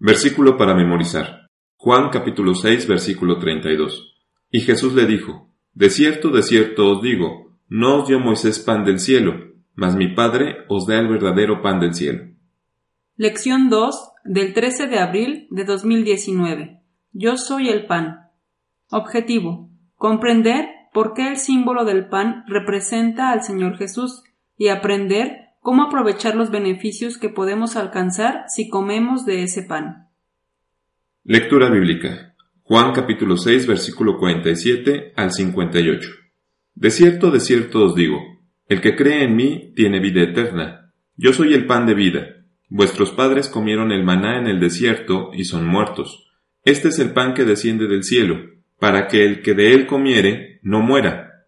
Versículo para memorizar. Juan capítulo 6 versículo 32. Y Jesús le dijo, De cierto, de cierto os digo, no os dio Moisés pan del cielo, mas mi Padre os da el verdadero pan del cielo. Lección 2 del 13 de abril de 2019. Yo soy el pan. Objetivo. Comprender por qué el símbolo del pan representa al Señor Jesús y aprender cómo aprovechar los beneficios que podemos alcanzar si comemos de ese pan. Lectura bíblica. Juan capítulo 6 versículo 47 al 58. De cierto, de cierto os digo, el que cree en mí tiene vida eterna. Yo soy el pan de vida. Vuestros padres comieron el maná en el desierto y son muertos. Este es el pan que desciende del cielo, para que el que de él comiere no muera.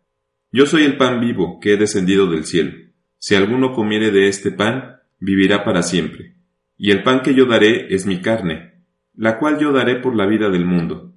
Yo soy el pan vivo que he descendido del cielo. Si alguno comiere de este pan, vivirá para siempre. Y el pan que yo daré es mi carne la cual yo daré por la vida del mundo.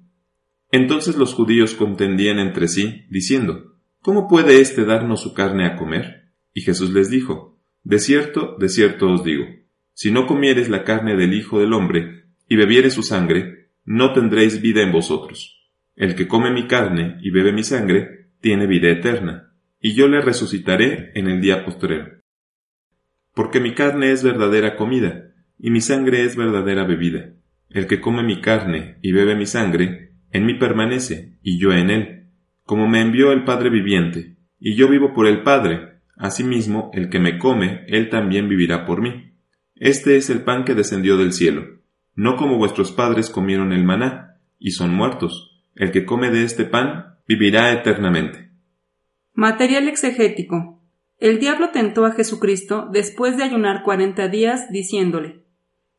Entonces los judíos contendían entre sí, diciendo, ¿Cómo puede éste darnos su carne a comer? Y Jesús les dijo, De cierto, de cierto os digo, si no comieres la carne del Hijo del Hombre y bebieres su sangre, no tendréis vida en vosotros. El que come mi carne y bebe mi sangre, tiene vida eterna, y yo le resucitaré en el día postrero. Porque mi carne es verdadera comida, y mi sangre es verdadera bebida. El que come mi carne y bebe mi sangre, en mí permanece, y yo en él, como me envió el Padre viviente, y yo vivo por el Padre, asimismo el que me come, él también vivirá por mí. Este es el pan que descendió del cielo, no como vuestros padres comieron el maná, y son muertos. El que come de este pan vivirá eternamente. Material exegético. El diablo tentó a Jesucristo después de ayunar cuarenta días, diciéndole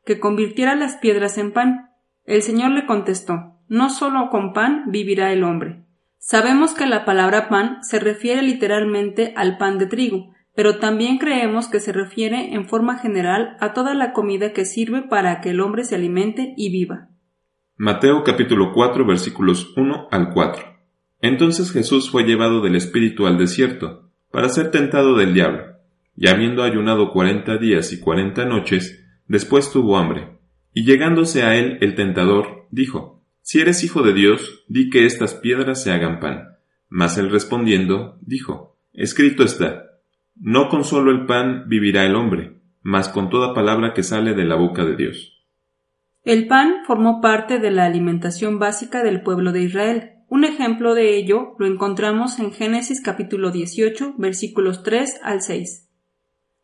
que convirtiera las piedras en pan. El Señor le contestó, No solo con pan vivirá el hombre. Sabemos que la palabra pan se refiere literalmente al pan de trigo, pero también creemos que se refiere en forma general a toda la comida que sirve para que el hombre se alimente y viva. Mateo capítulo 4 versículos 1 al 4. Entonces Jesús fue llevado del Espíritu al desierto, para ser tentado del diablo, y habiendo ayunado cuarenta días y cuarenta noches, Después tuvo hambre, y llegándose a él el tentador, dijo, Si eres hijo de Dios, di que estas piedras se hagan pan. Mas él respondiendo, dijo, Escrito está, No con solo el pan vivirá el hombre, mas con toda palabra que sale de la boca de Dios. El pan formó parte de la alimentación básica del pueblo de Israel. Un ejemplo de ello lo encontramos en Génesis capítulo 18 versículos 3 al 6.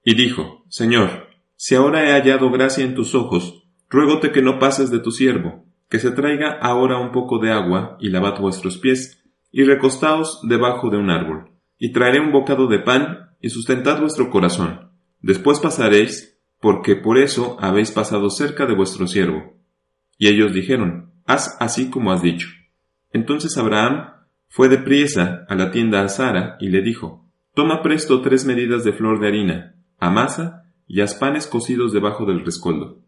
Y dijo, Señor, si ahora he hallado gracia en tus ojos, ruégote que no pases de tu siervo, que se traiga ahora un poco de agua, y lavad vuestros pies, y recostaos debajo de un árbol, y traeré un bocado de pan, y sustentad vuestro corazón. Después pasaréis, porque por eso habéis pasado cerca de vuestro siervo. Y ellos dijeron, Haz así como has dicho. Entonces Abraham fue de priesa a la tienda a Sara y le dijo, Toma presto tres medidas de flor de harina, amasa y haz panes cocidos debajo del rescoldo.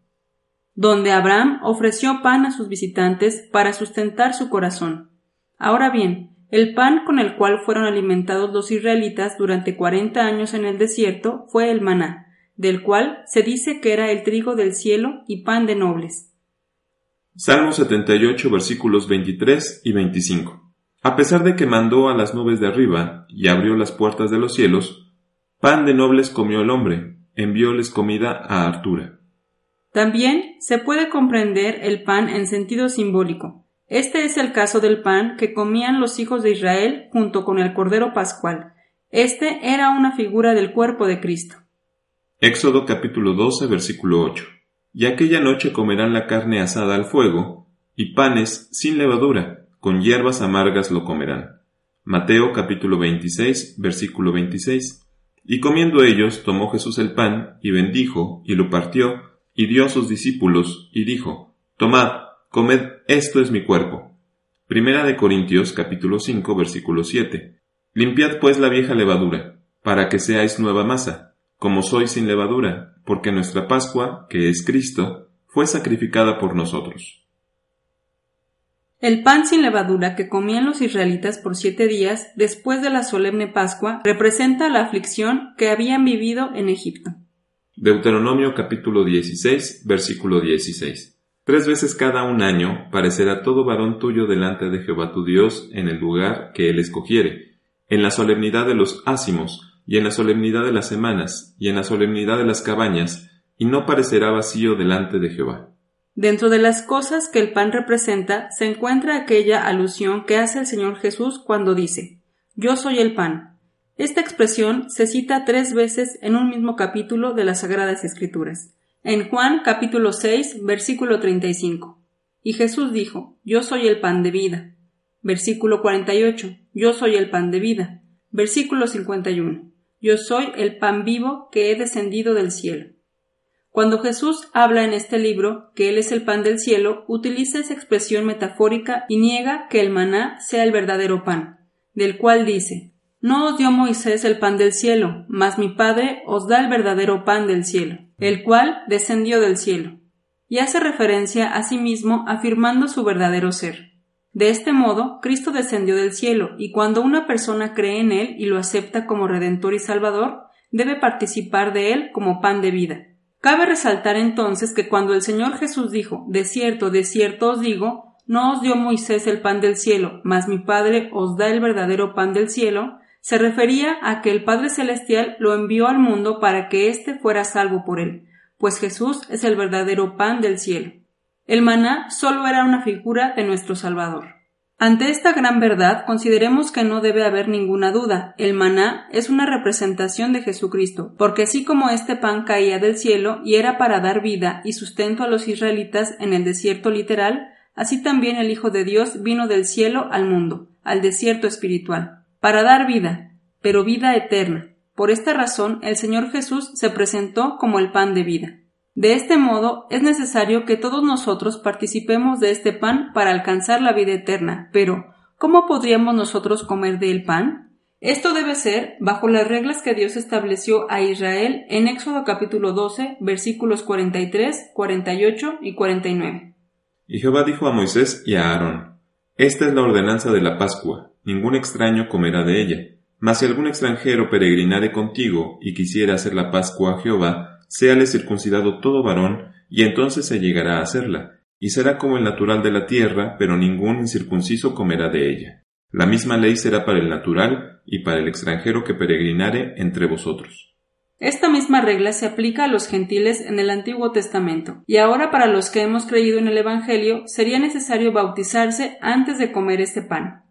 Donde Abraham ofreció pan a sus visitantes para sustentar su corazón. Ahora bien, el pan con el cual fueron alimentados los israelitas durante cuarenta años en el desierto fue el maná, del cual se dice que era el trigo del cielo y pan de nobles. Salmo 78 versículos 23 y 25. A pesar de que mandó a las nubes de arriba y abrió las puertas de los cielos, pan de nobles comió el hombre, envióles comida a Artura. También se puede comprender el pan en sentido simbólico. Este es el caso del pan que comían los hijos de Israel junto con el Cordero Pascual. Este era una figura del cuerpo de Cristo. Éxodo capítulo 12 versículo 8. Y aquella noche comerán la carne asada al fuego, y panes sin levadura, con hierbas amargas lo comerán. Mateo capítulo 26 versículo 26. Y comiendo ellos, tomó Jesús el pan, y bendijo, y lo partió, y dio a sus discípulos, y dijo, Tomad, comed, esto es mi cuerpo. Primera de Corintios capítulo 5 versículo 7. Limpiad pues la vieja levadura, para que seáis nueva masa, como sois sin levadura, porque nuestra Pascua, que es Cristo, fue sacrificada por nosotros. El pan sin levadura que comían los israelitas por siete días después de la solemne Pascua representa la aflicción que habían vivido en Egipto. Deuteronomio capítulo 16, versículo 16. Tres veces cada un año parecerá todo varón tuyo delante de Jehová tu Dios en el lugar que él escogiere, en la solemnidad de los ácimos, y en la solemnidad de las semanas, y en la solemnidad de las cabañas, y no parecerá vacío delante de Jehová. Dentro de las cosas que el pan representa se encuentra aquella alusión que hace el Señor Jesús cuando dice Yo soy el pan. Esta expresión se cita tres veces en un mismo capítulo de las Sagradas Escrituras. En Juan capítulo 6, versículo 35. Y Jesús dijo, Yo soy el pan de vida. Versículo 48. Yo soy el pan de vida. Versículo 51. Yo soy el pan vivo que he descendido del cielo. Cuando Jesús habla en este libro que Él es el pan del cielo, utiliza esa expresión metafórica y niega que el maná sea el verdadero pan, del cual dice No os dio Moisés el pan del cielo, mas mi Padre os da el verdadero pan del cielo, el cual descendió del cielo. Y hace referencia a sí mismo afirmando su verdadero ser. De este modo, Cristo descendió del cielo, y cuando una persona cree en Él y lo acepta como Redentor y Salvador, debe participar de Él como pan de vida. Cabe resaltar entonces que cuando el Señor Jesús dijo, De cierto, de cierto os digo, no os dio Moisés el pan del cielo, mas mi Padre os da el verdadero pan del cielo, se refería a que el Padre Celestial lo envió al mundo para que éste fuera salvo por él, pues Jesús es el verdadero pan del cielo. El maná solo era una figura de nuestro Salvador. Ante esta gran verdad, consideremos que no debe haber ninguna duda. El maná es una representación de Jesucristo, porque así como este pan caía del cielo y era para dar vida y sustento a los israelitas en el desierto literal, así también el Hijo de Dios vino del cielo al mundo, al desierto espiritual, para dar vida, pero vida eterna. Por esta razón el Señor Jesús se presentó como el pan de vida. De este modo, es necesario que todos nosotros participemos de este pan para alcanzar la vida eterna. Pero, ¿cómo podríamos nosotros comer del pan? Esto debe ser bajo las reglas que Dios estableció a Israel en Éxodo capítulo 12, versículos 43, 48 y 49. Y Jehová dijo a Moisés y a Aarón, Esta es la ordenanza de la Pascua, ningún extraño comerá de ella. Mas si algún extranjero peregrinare contigo y quisiera hacer la Pascua a Jehová, séale circuncidado todo varón, y entonces se llegará a hacerla, y será como el natural de la tierra, pero ningún incircunciso comerá de ella. La misma ley será para el natural y para el extranjero que peregrinare entre vosotros. Esta misma regla se aplica a los gentiles en el Antiguo Testamento, y ahora para los que hemos creído en el Evangelio sería necesario bautizarse antes de comer este pan.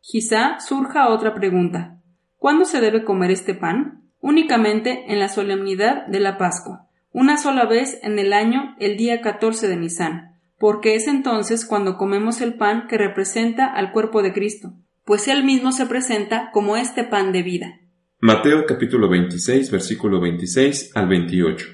Quizá surja otra pregunta. ¿Cuándo se debe comer este pan? Únicamente en la solemnidad de la Pascua, una sola vez en el año el día 14 de Nisan, porque es entonces cuando comemos el pan que representa al cuerpo de Cristo, pues él mismo se presenta como este pan de vida. Mateo capítulo 26 versículo 26 al 28.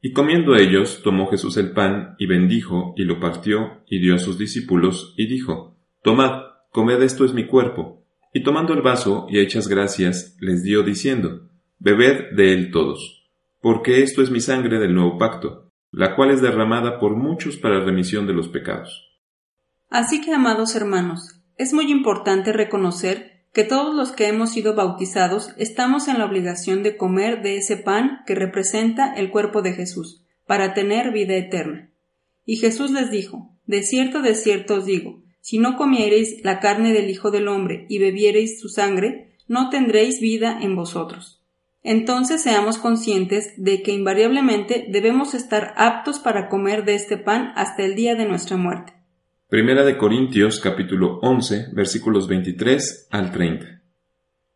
Y comiendo ellos, tomó Jesús el pan y bendijo y lo partió y dio a sus discípulos y dijo, Tomad, comed esto es mi cuerpo. Y tomando el vaso y hechas gracias, les dio diciendo, Bebed de él todos, porque esto es mi sangre del nuevo pacto, la cual es derramada por muchos para remisión de los pecados. Así que, amados hermanos, es muy importante reconocer que todos los que hemos sido bautizados estamos en la obligación de comer de ese pan que representa el cuerpo de Jesús, para tener vida eterna. Y Jesús les dijo, De cierto, de cierto os digo, si no comiereis la carne del Hijo del Hombre y bebiereis su sangre, no tendréis vida en vosotros entonces seamos conscientes de que invariablemente debemos estar aptos para comer de este pan hasta el día de nuestra muerte. Primera de Corintios capítulo 11 versículos 23 al 30.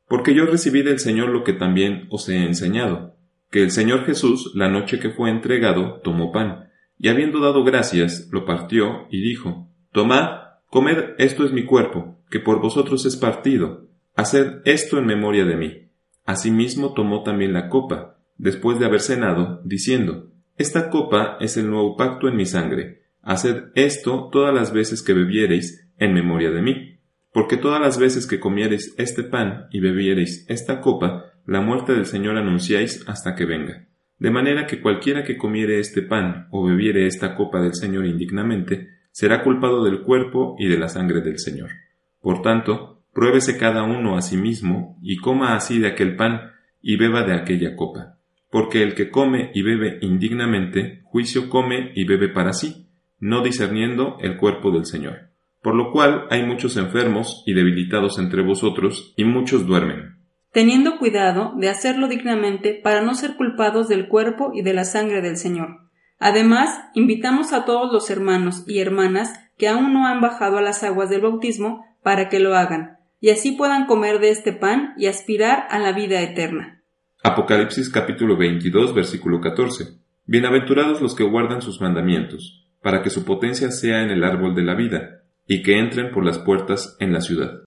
Porque yo recibí del Señor lo que también os he enseñado, que el Señor Jesús, la noche que fue entregado, tomó pan, y habiendo dado gracias, lo partió y dijo, Tomad, comed, esto es mi cuerpo, que por vosotros es partido, haced esto en memoria de mí. Asimismo tomó también la copa, después de haber cenado, diciendo, Esta copa es el nuevo pacto en mi sangre. Haced esto todas las veces que bebiereis en memoria de mí. Porque todas las veces que comiereis este pan y bebiereis esta copa, la muerte del Señor anunciáis hasta que venga. De manera que cualquiera que comiere este pan o bebiere esta copa del Señor indignamente, será culpado del cuerpo y de la sangre del Señor. Por tanto, pruébese cada uno a sí mismo, y coma así de aquel pan, y beba de aquella copa. Porque el que come y bebe indignamente, juicio come y bebe para sí, no discerniendo el cuerpo del Señor. Por lo cual hay muchos enfermos y debilitados entre vosotros, y muchos duermen. Teniendo cuidado de hacerlo dignamente para no ser culpados del cuerpo y de la sangre del Señor. Además, invitamos a todos los hermanos y hermanas que aún no han bajado a las aguas del bautismo para que lo hagan, y así puedan comer de este pan y aspirar a la vida eterna. Apocalipsis capítulo 22 versículo 14. Bienaventurados los que guardan sus mandamientos, para que su potencia sea en el árbol de la vida, y que entren por las puertas en la ciudad.